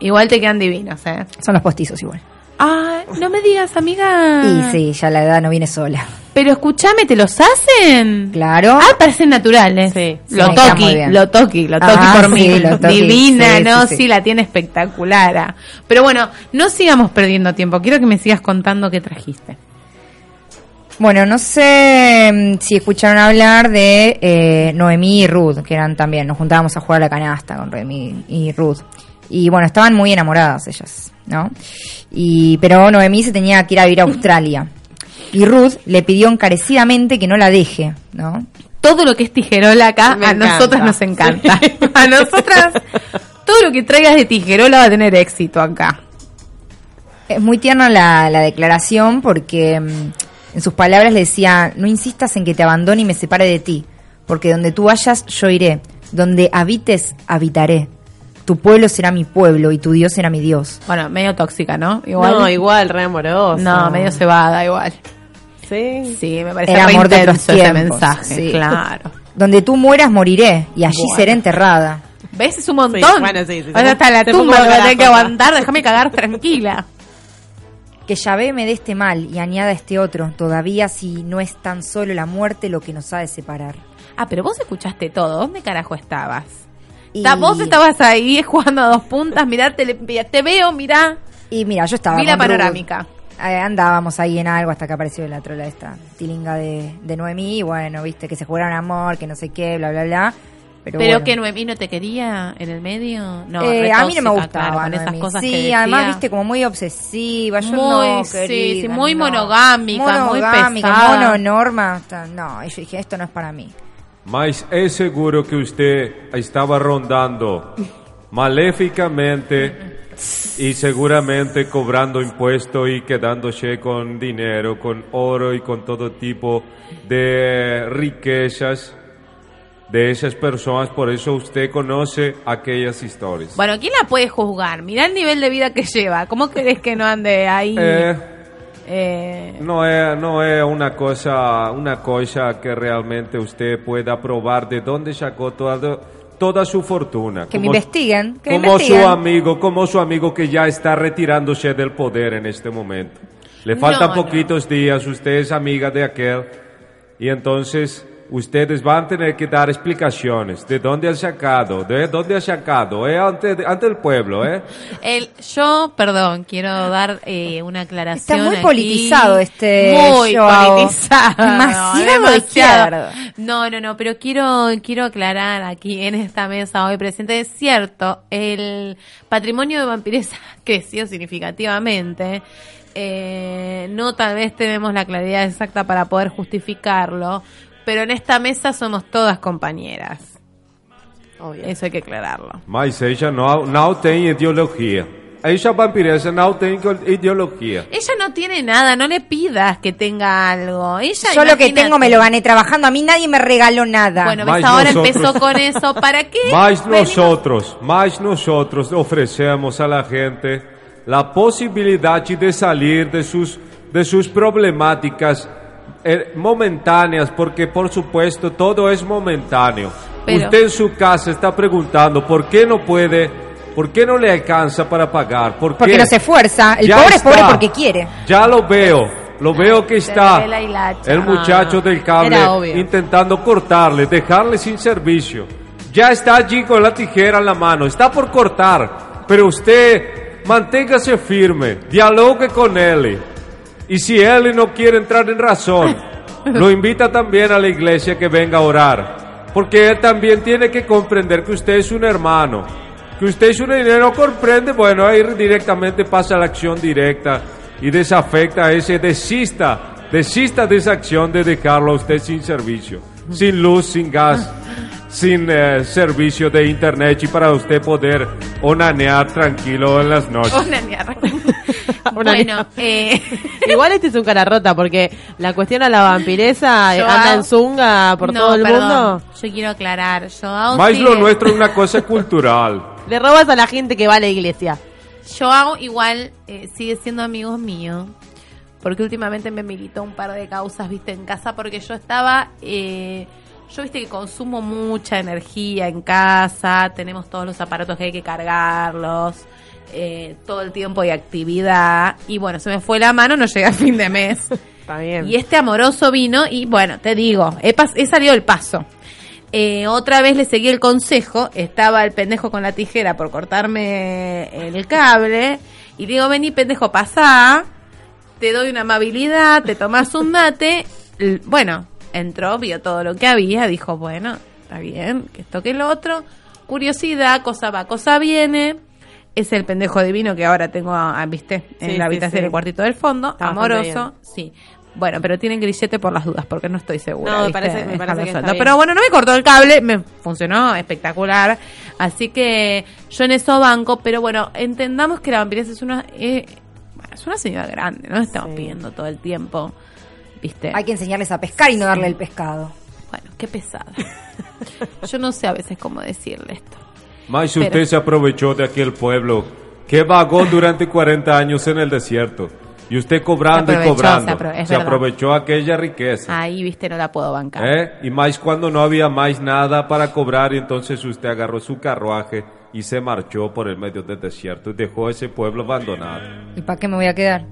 Igual te quedan divinos, ¿eh? Son los postizos igual. Ah, no me digas, amiga. Y sí, ya la edad no viene sola. Pero escúchame, ¿te los hacen? Claro. Ah, parecen naturales. Sí. Lo Sí, toqui, lo toqui, lo toqui Ah, por sí, mí. lo toqui, Divina, sí, ¿no? sí, la tiene espectacular. ah. Pero bueno, no sigamos perdiendo tiempo. Quiero que me sigas contando qué trajiste. Bueno, no sé mm, si escucharon hablar de eh, Noemí y Ruth, que eran también, nos juntábamos a jugar a la canasta con Noemí y Ruth. Y bueno, estaban muy enamoradas ellas, ¿no? Y, pero Noemí se tenía que ir a vivir a Australia. Y Ruth le pidió encarecidamente que no la deje, ¿no? Todo lo que es tijerola acá Me a encanta. nosotras nos encanta. A nosotras todo lo que traigas de tijerola va a tener éxito acá. Es muy tierna la, la declaración porque mm, en sus palabras le decía, no insistas en que te abandone y me separe de ti, porque donde tú vayas yo iré, donde habites habitaré. Tu pueblo será mi pueblo y tu Dios será mi Dios. Bueno, medio tóxica, ¿no? No, igual, re amoroso. No, medio cebada igual. Sí. Sí, me parece Era re amor de otros ese tiempos, mensaje. sí. Claro. Donde tú mueras moriré y allí Bueno. seré enterrada. ¿Ves? Es un montón. Sí, bueno, sí, sí, hasta la Te tumba, vas a tener que aguantar, déjame cagar tranquila. Que Yahvé me dé este mal y añada este otro, todavía si no es tan solo la muerte lo que nos ha de separar. Ah, pero vos escuchaste todo. ¿Dónde carajo estabas? Y, Vos estabas ahí jugando a dos puntas, mirá, te, te veo, mirá. y mira, yo estaba Vi la panorámica. Eh, andábamos ahí en algo hasta que apareció la trola esta tilinga de, de Noemí y bueno, viste, que se jugaron amor, que no sé qué, bla, bla, bla. Pero, Pero, bueno. que Noemí no te quería en el medio. No, Eh, re a mí no me gustaba claro, esas cosas sí, que además viste como muy obsesiva, yo Muy, no sí, querida, sí, muy no. monogámica, muy pesada. mononorma, no, y yo dije, esto no es para mí. Mas es seguro que usted estaba rondando maléficamente y seguramente cobrando impuestos y quedándose con dinero, con oro y con todo tipo de riquezas de esas personas. Por eso usted conoce aquellas historias. Bueno, ¿quién la puede juzgar? Mirá el nivel de vida que lleva. ¿Cómo crees que no ande ahí? Eh, eh, no es, no es una cosa, una cosa que realmente usted pueda probar de dónde sacó toda, toda su fortuna. Que me Como- investiguen, que me como su investiguen. amigo, como su amigo que ya está retirándose del poder en este momento. Le faltan No, no. poquitos días, usted es amiga de aquel y entonces ustedes van a tener que dar explicaciones de dónde ha sacado, de dónde ha sacado, eh, ante, ante el pueblo, eh. el, yo, perdón, quiero dar eh, una aclaración. Está muy aquí. politizado este Muy show. politizado. Demasiado de izquierda. No, no, no, pero quiero, quiero aclarar aquí en esta mesa hoy presente. Es cierto, el patrimonio de vampiresa creció significativamente. Eh, no tal vez tenemos la claridad exacta para poder justificarlo, pero en esta mesa somos todas compañeras. Obvio. Eso hay que aclararlo. Mas ella não, não tem ideologia. Essa vampiresa não tem ideologia. Ella no tiene nada, no le pidas que tenga algo. Ella, Yo lo que tengo me lo gané trabajando, a mí nadie me regaló nada. Bueno, ves, ahora nosotros- empezó con eso. ¿Para qué? Venimos- nosotros, mas nosotros ofrecemos a la gente la posibilidad de salir de sus, de sus problemáticas momentáneas, porque por supuesto todo es momentáneo. Pero- Usted en su casa está preguntando por qué no puede, por qué no le alcanza para pagar, por porque qué? no se esfuerza. El Ya pobre es pobre porque quiere. Ya lo veo, lo veo que está el muchacho del cable intentando cortarle, dejarle sin servicio. Ya está allí con la tijera en la mano, está por cortar, pero usted manténgase firme, dialogue con él. Y si él no quiere entrar en razón, lo invita también a la iglesia que venga a orar. Porque él también tiene que comprender que usted es un hermano. Que usted es un hermano, no comprende, bueno, ahí directamente pasa a la acción directa y desafecta a ese, desista, desista de esa acción de dejarlo a usted sin servicio, sin luz, sin gas, sin eh, servicio de internet y para usted poder onanear tranquilo en las noches. Una bueno, eh, Igual este es un cara rota porque la cuestión a la vampiresa eh, Yo anda hago- en zunga por no, todo el perdón, mundo. Yo quiero aclarar. Joao Más lo nuestro es una cosa cultural. Le robas a la gente que va a la iglesia. Joao igual eh, sigue siendo amigo mío. Porque últimamente me militó un par de causas, viste, en casa. Porque yo estaba. eh, yo, viste, que consumo mucha energía en casa. Tenemos todos los aparatos que hay que cargarlos. Eh, todo el tiempo de actividad. Y bueno, se me fue la mano, no llegué a fin de mes. Está bien. Y este amoroso vino y bueno, te digo, he, pas- he salido el paso. Eh, otra vez le seguí el consejo, estaba el pendejo con la tijera por cortarme el cable y digo, vení pendejo, pasá. te doy una amabilidad, te tomas un mate. Bueno, entró, vio todo lo que había, dijo, bueno, está bien, que esto que lo otro. Curiosidad, cosa va, cosa viene. Es el pendejo divino que ahora tengo, viste, en Sí, la habitación sí. del cuartito del fondo, Está amoroso, sí. Bueno, pero tienen grillete por las dudas, porque no estoy segura. No, me ¿viste? parece- me parece que está suelto. bien. Pero bueno, no me cortó el cable, me funcionó espectacular. Así que yo en eso banco, pero bueno, entendamos que la vampiresa es una eh, bueno, es una señora grande, no estamos Sí. pidiendo todo el tiempo. ¿Viste? Hay que enseñarles a pescar y no darle el pescado. Bueno, qué pesada. yo no sé a veces cómo decirle esto. Más Pero- usted se aprovechó de aquel pueblo que vagó durante 40 años en el desierto. Y usted cobrando y cobrando. se apro- se aprovechó aquella riqueza. Ahí, viste, no la puedo bancar. ¿eh? Y más cuando no había más nada para cobrar y entonces usted agarró su carruaje y se marchó por el medio del desierto y dejó ese pueblo abandonado. ¿Y para qué me voy a quedar?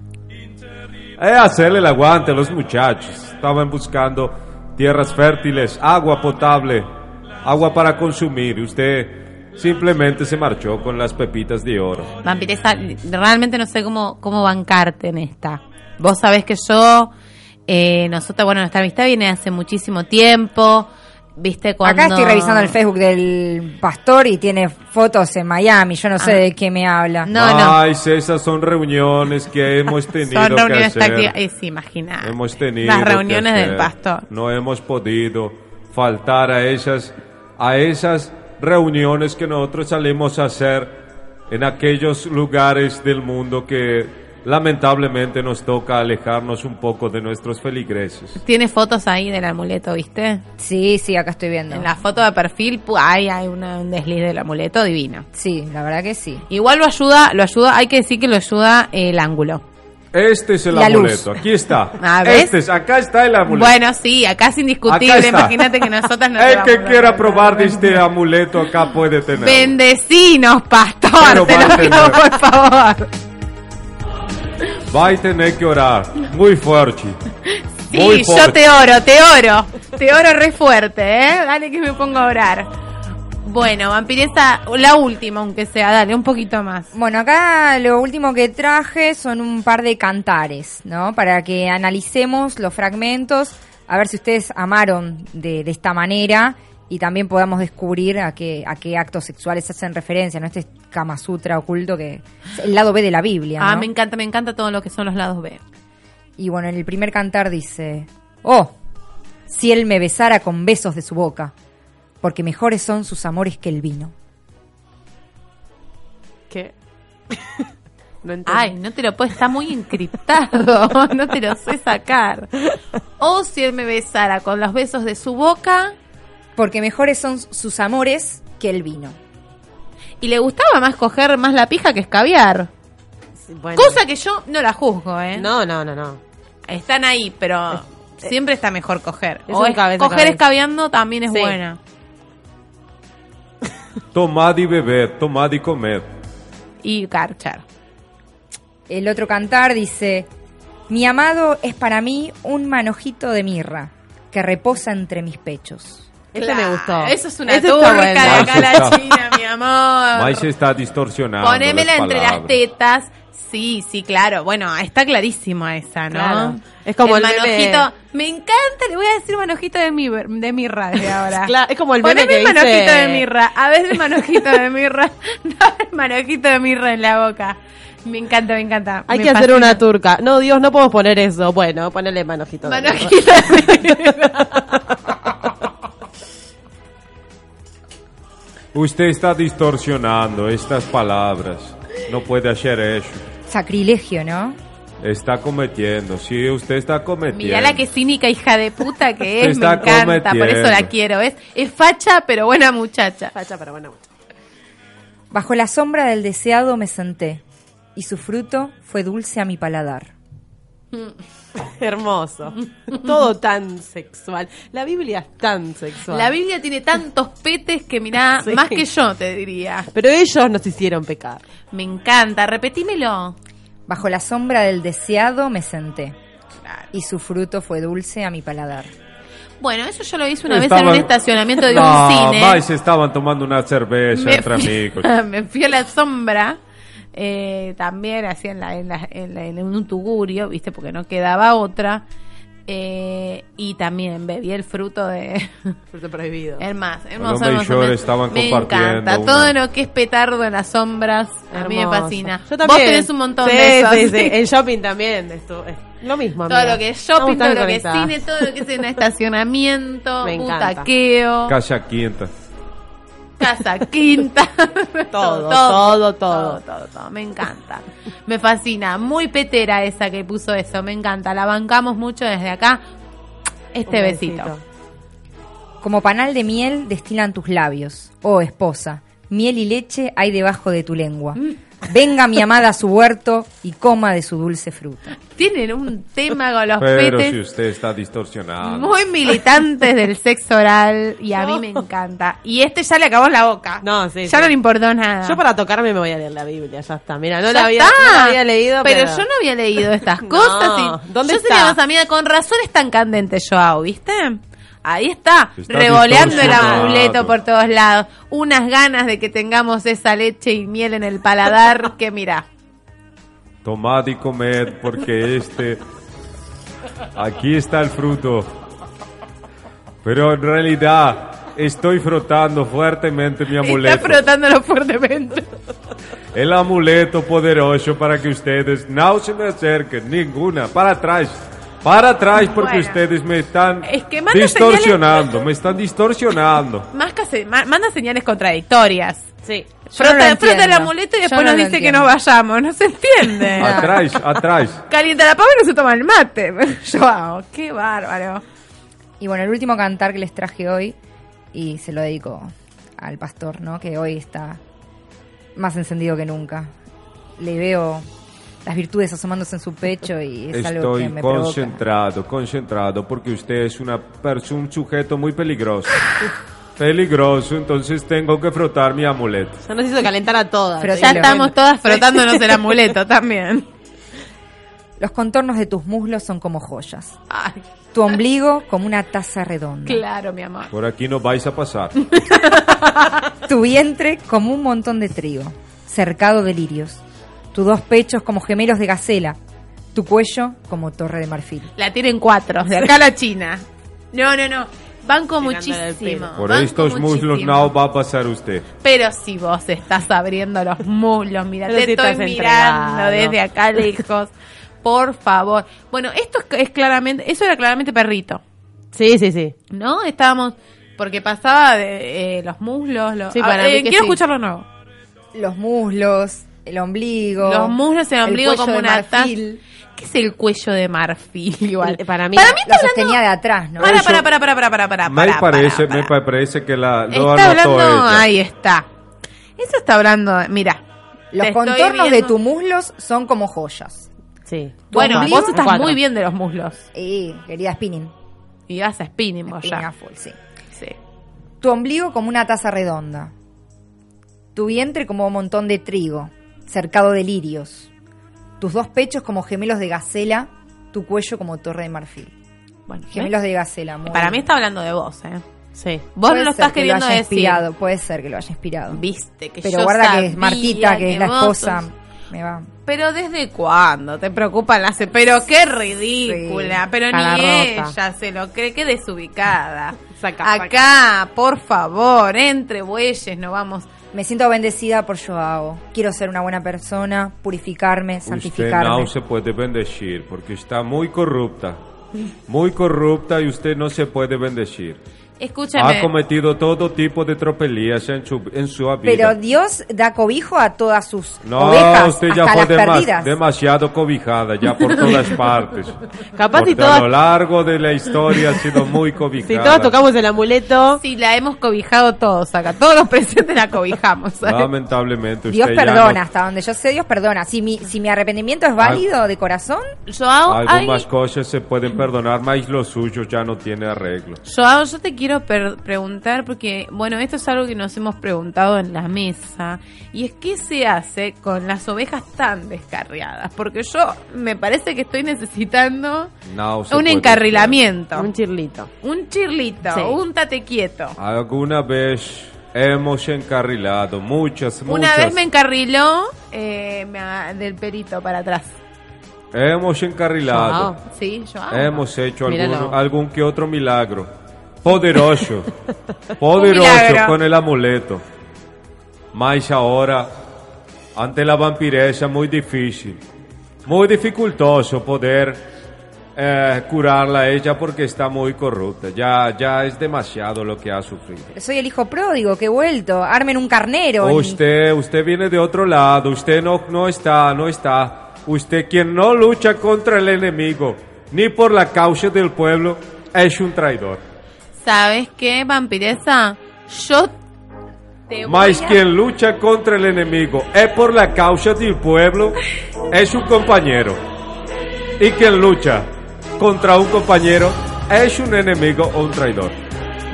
Eh, hacerle el aguante a los muchachos. Estaban buscando tierras fértiles, agua potable, agua para consumir. Y usted simplemente se marchó con las pepitas de oro. Vampiresa, realmente no sé cómo, cómo bancarte en esta. Vos sabés que yo, eh, nosotros, bueno, nuestra amistad viene hace muchísimo tiempo. ¿Viste cuando... Acá estoy revisando el Facebook del pastor y tiene fotos en Miami. Yo no sé Ah. de qué me habla. No, no. Ay, esas son reuniones que hemos tenido Son reuniones que hacer. tácticas. Eh, sí, imagina. Hemos tenido Las reuniones del pastor. No hemos podido faltar a esas, a esas reuniones que nosotros salimos a hacer en aquellos lugares del mundo que lamentablemente nos toca alejarnos un poco de nuestros feligreses. Tiene fotos ahí del amuleto, ¿viste? Sí, sí, acá estoy viendo. En la foto de perfil, ahí hay una- un desliz del amuleto divino. Sí, la verdad que sí. Igual lo ayuda, lo ayuda, hay que decir que lo ayuda el ángulo. Este es el La luz. amuleto, aquí está. Ah, ¿ves? Este es, acá está el amuleto. Bueno, sí, acá es indiscutible. Imagínate que nosotras no El que quiera probar de este amuleto acá puede tener. Bendecinos, pastor, te lo pido por favor. Va a tener que orar muy fuerte. Sí, Muy yo te oro, te oro. Te oro re fuerte, ¿eh? Dale que me pongo a orar. Bueno, vampiresa, la última, aunque sea, dale, un poquito más. Bueno, acá lo último que traje son un par de cantares, ¿no? Para que analicemos los fragmentos, a ver si ustedes amaron de, de esta manera y también podamos descubrir a qué, a qué actos sexuales hacen referencia, ¿no? Este Kama Sutra oculto que es el lado B de la Biblia, Ah, me encanta, me encanta todo lo que son los lados B. Y bueno, en el primer cantar dice, oh, si él me besara con besos de su boca, porque mejores son sus amores que el vino. ¿Qué? no entiendo. Ay, no te lo puedo, está muy encriptado, no te lo sé sacar. O si él me besara con los besos de su boca Porque mejores son sus amores que el vino. y le gustaba más coger más la pija que escabiar. Sí, bueno. Cosa que yo no la juzgo, ¿eh? No, no, no, no. Están ahí, pero siempre está mejor coger. Es o es- coger cabeza. escabeando también es Sí. buena. Tomad y bebed, tomad y comed. Y garchar. El otro cantar dice, mi amado es para mí un manojito de mirra que reposa entre mis pechos. Este me gustó. Eso es una turca bueno. de acá la. China, mi amor. Mai se está distorsionando. Ponémela las entre las tetas. Sí, sí, claro. Bueno, está clarísimo esa, ¿no? Claro. Es como el meme- manojito. Me encanta, le voy a decir manojito de, mi, de mirra desde ahora. Claro, es como el meme Poneme que el manojito dice- de mirra. A ver el manojito de mirra. No, el manojito de mirra en la boca. Me encanta, me encanta. Hay Me que hacer una turca. No, Dios, no podemos poner eso. Bueno, ponele manojito. de Manojito de mirra. Usted está distorsionando estas palabras. No puede hacer eso. Sacrilegio, ¿no? Está cometiendo. Sí, usted está cometiendo. Mirá la que cínica hija de puta que es, me Está encanta, por eso cometiendo. la quiero, ¿ves? Es facha, pero buena muchacha. Facha, pero bueno. Bajo la sombra del deseado me senté y su fruto fue dulce a mi paladar. Hermoso. Todo tan sexual. La Biblia es tan sexual. La Biblia tiene tantos petes que mirá, Sí. más que yo te diría. Pero ellos nos hicieron pecar. Me encanta, repetímelo. Bajo la sombra del deseado me senté Claro. y su fruto fue dulce a mi paladar. Bueno, eso yo lo hice una vez en un estacionamiento de no, un cine. Se estaban tomando una cerveza me, entre fui, amigos. me fui a la sombra eh, también así en, la, en, la- en, la- en un tugurio, ¿viste? Porque no quedaba otra. Eh, y también bebí el fruto de... Fruto prohibido. Hermoso, hermoso, Paloma y hermoso, Shore me- estaban me compartiendo encanta. una- Todo lo que es petardo en las sombras, a mí me Hermoso. fascina. Yo Vos tenés un montón Sí, de eso. sí, sí. En shopping también. Esto, es lo mismo. Todo amiga. lo que es shopping, todo lo que es cine, todo lo que es en estacionamiento, Me encanta. butaqueo, Quinta. Casa quinta. Todo, todo, todo. todo. Me encanta. Me fascina. Muy petera esa que puso eso. Me encanta. La bancamos mucho desde acá. Este besito. Como panal de miel destilan tus labios, oh esposa, miel y leche hay debajo de tu lengua. Venga mi amada a su huerto y coma de su dulce fruta. Tienen un tema con los Pero petes. si usted está distorsionado. Muy militantes del sexo oral y a mí me encanta. Y este ya le acabó la boca. No, sí, Ya sí. no le importó nada. Yo para tocarme me voy a leer la Biblia, ya está. Mira, no, Ya la había, está. no la había leído, pero... yo no había leído estas No, cosas. y ¿dónde yo está? sería más amiga con razón es tan candente Joao, ¿viste? Ahí está, Está revoleando el amuleto por todos lados. Unas ganas de que tengamos esa leche y miel en el paladar que mira. Tomad y comed porque este... Aquí está el fruto. Pero en realidad estoy frotando fuertemente mi amuleto. Está frotándolo fuertemente. El amuleto poderoso para que ustedes no se me acerquen, ninguna, para atrás, para atrás porque Bueno. ustedes me están Es que distorsionando, me están distorsionando. Más que se- ma- manda señales contradictorias. Sí. Yo no Frota, frota el entiendo. amuleto y después no nos dice que entiendo. no vayamos. No se entiende. Atrás, atrás. Calienta la pava y no se toma el mate. Joao, qué bárbaro. Y bueno, el último cantar que les traje hoy, y se lo dedico al pastor, ¿no? Que hoy está más encendido que nunca. Le veo las virtudes asomándose en su pecho y es algo Estoy que me provoca. concentrado, concentrado porque usted es una un sujeto muy peligroso. peligroso, entonces tengo que frotar mi amuleto. Ya nos hizo calentar a todas. Pero Sí, Ya estamos todas frotándonos el amuleto también. Los contornos de tus muslos son como joyas. Ay, Tu ombligo como una taza redonda. claro, mi amor. Por aquí no vais a pasar. Tu vientre como un montón de trigo, cercado de lirios. Tus dos pechos como gemelos de gacela. Tu cuello como torre de marfil. La tienen cuatro, de acá a la China. No, no, no. Banco muchísimo. Por banco estos muslos no va a pasar usted. Pero si vos estás abriendo los muslos, mira, Pero te si estoy mirando entregado. desde acá lejos. Por favor. Bueno, esto es, es claramente, eso era claramente perrito, Sí, sí, sí. ¿no? Estábamos, porque pasaba de eh, los muslos, los... Sí, Ah, mí eh, que quiero sí. escucharlo nuevo. Los muslos, el ombligo. Los muslos, el ombligo cuello como de una taza. ¿Qué es el cuello de marfil igual? Para mí- para mí Lo está sostenía hablando... de atrás, ¿no? Para, para, para, para, para, para, para, me para, parece, para, me para. parece que la, lo Está hablando, ella. ahí está. Eso está hablando, mira. Los contornos de tus muslos son como joyas. Sí. Bueno, ombligo? vos estás Cuatro. muy bien de los muslos. Y querida spinning. Y vas a spinning vos Spinning ya. a full, sí. Sí. Tu ombligo como una taza redonda. Tu vientre como un montón de trigo, cercado de lirios. Tus dos pechos como gemelos de gacela, tu cuello como torre de marfil. Bueno, Gemelos de gacela, muy Para mí está hablando de vos, ¿eh? Sí. Vos no lo estás que queriendo haya decir. inspirado, puede ser que lo haya inspirado. Viste que Pero yo guarda que sabía es Martita, que, es la esposa, sos- me va. Pero ¿desde cuándo te preocupan las... Pero qué ridícula. Sí, pero ni ella se lo cree. Qué desubicada. Saca, Acá, por favor, entre bueyes, no vamos... Me siento bendecida por Joao. Quiero ser una buena persona, purificarme, Usted santificarme. no se puede bendecir porque está muy corrupta. Muy corrupta y usted no se puede bendecir. Escúchame. Ha cometido todo tipo de tropelías en su, en su vida. Pero Dios da cobijo a todas sus no, ovejas, usted hasta ya fue las perdidas. demasiado cobijada, ya por todas partes. Capaz Porque y todas- A lo largo de la historia ha sido muy cobijada. Si todos tocamos el amuleto, Sí, la hemos cobijado todos acá. Todos los presentes la cobijamos. ¿sabes? Lamentablemente usted Dios ya perdona, no- hasta donde yo sé, Dios perdona. Si mi, si mi arrepentimiento es válido de corazón, Joao, hay- Algunas cosas se pueden perdonar, más lo suyo ya no tiene arreglo. Joao, yo te quiero per- preguntar porque, bueno, esto es algo que nos hemos preguntado en la mesa y es qué se hace con las ovejas tan descarriadas, porque yo me parece que estoy necesitando No un encarrilamiento, un chirlito. un chirlito, Sí. un tate quieto. Alguna vez hemos encarrilado muchas, muchas. Una vez me encarriló eh, del perito para atrás. Hemos encarrilado. Joao, Sí, yo Hemos hecho algún, algún que otro milagro. Poderoso. Poderoso milagro. con el amuleto. Mas ahora, ante la vampiresa, muy difícil. Muy dificultoso poder eh, curarla a ella porque está muy corrupta. Ya, ya es demasiado lo que ha sufrido. Soy el hijo pródigo que he vuelto. Armen un carnero. y- Usted, usted viene de otro lado, usted no, no está, no está. Usted quien no lucha contra el enemigo, ni por la causa del pueblo, es un traidor. ¿Sabes qué, vampiresa? Yo te voy Mas a- quien lucha contra el enemigo es por la causa del pueblo, es un compañero. Y quien lucha contra un compañero es un enemigo o un traidor.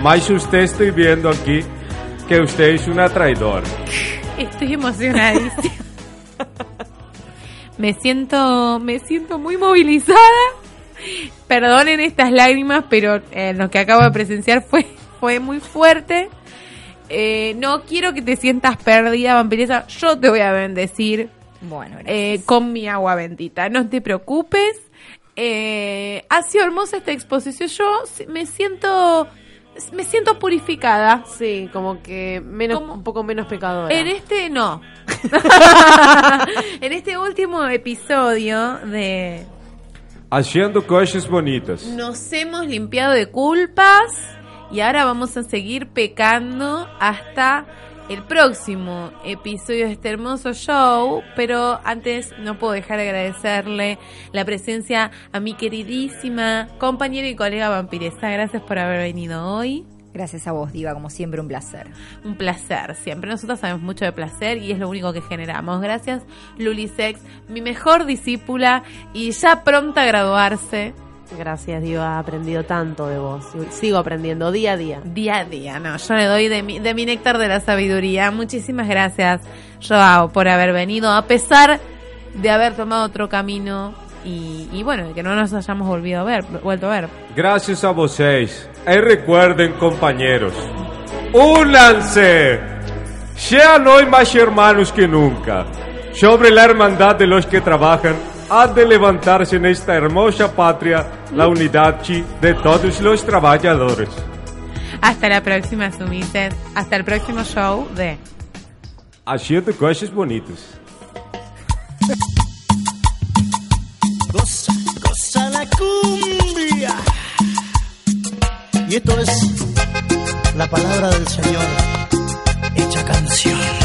Mas usted estoy viendo aquí que usted es una traidora. Estoy emocionadísima. me siento, me siento muy movilizada. Perdonen estas lágrimas, pero eh, lo que acabo de presenciar fue, fue muy fuerte. Eh, no quiero que te sientas perdida, vampiresa. Yo te voy a bendecir Bueno, eh, con mi agua bendita. No te preocupes. Eh, ha sido hermosa esta exposición. Yo me siento, me siento purificada. Sí, como que menos, Como- un poco menos pecadora. En este no. en este último episodio de Haciendo cosas bonitas. nos hemos limpiado de culpas y ahora vamos a seguir pecando hasta el próximo episodio de este hermoso show, pero antes no puedo dejar de agradecerle la presencia a mi queridísima compañera y colega vampiresa. Gracias por haber venido hoy. Gracias a vos, Diva, como siempre, un placer. Un placer, siempre. Nosotros sabemos mucho de placer y es lo único que generamos. Gracias, Lulisex, mi mejor discípula y ya pronta a graduarse. Gracias, Diva. He aprendido tanto de vos. Sigo aprendiendo día a día. Día a día, no, yo le doy de mi, de mi néctar de la sabiduría. Muchísimas gracias, Joao, por haber venido, a pesar de haber tomado otro camino y, y bueno, que no nos hayamos volvido a ver, vuelto a ver. Gracias a vocês. E recuerden, compañeros, únanse. Sean hoy más hermanos que nunca. Sobre la hermandad de los que trabajan, ha de levantarse en esta hermosa patria la unidad de todos los trabajadores. Hasta la próxima, Sumises. Hasta el próximo show de Haciendo cosas bonitas. Y esto es la palabra del Señor hecha canción.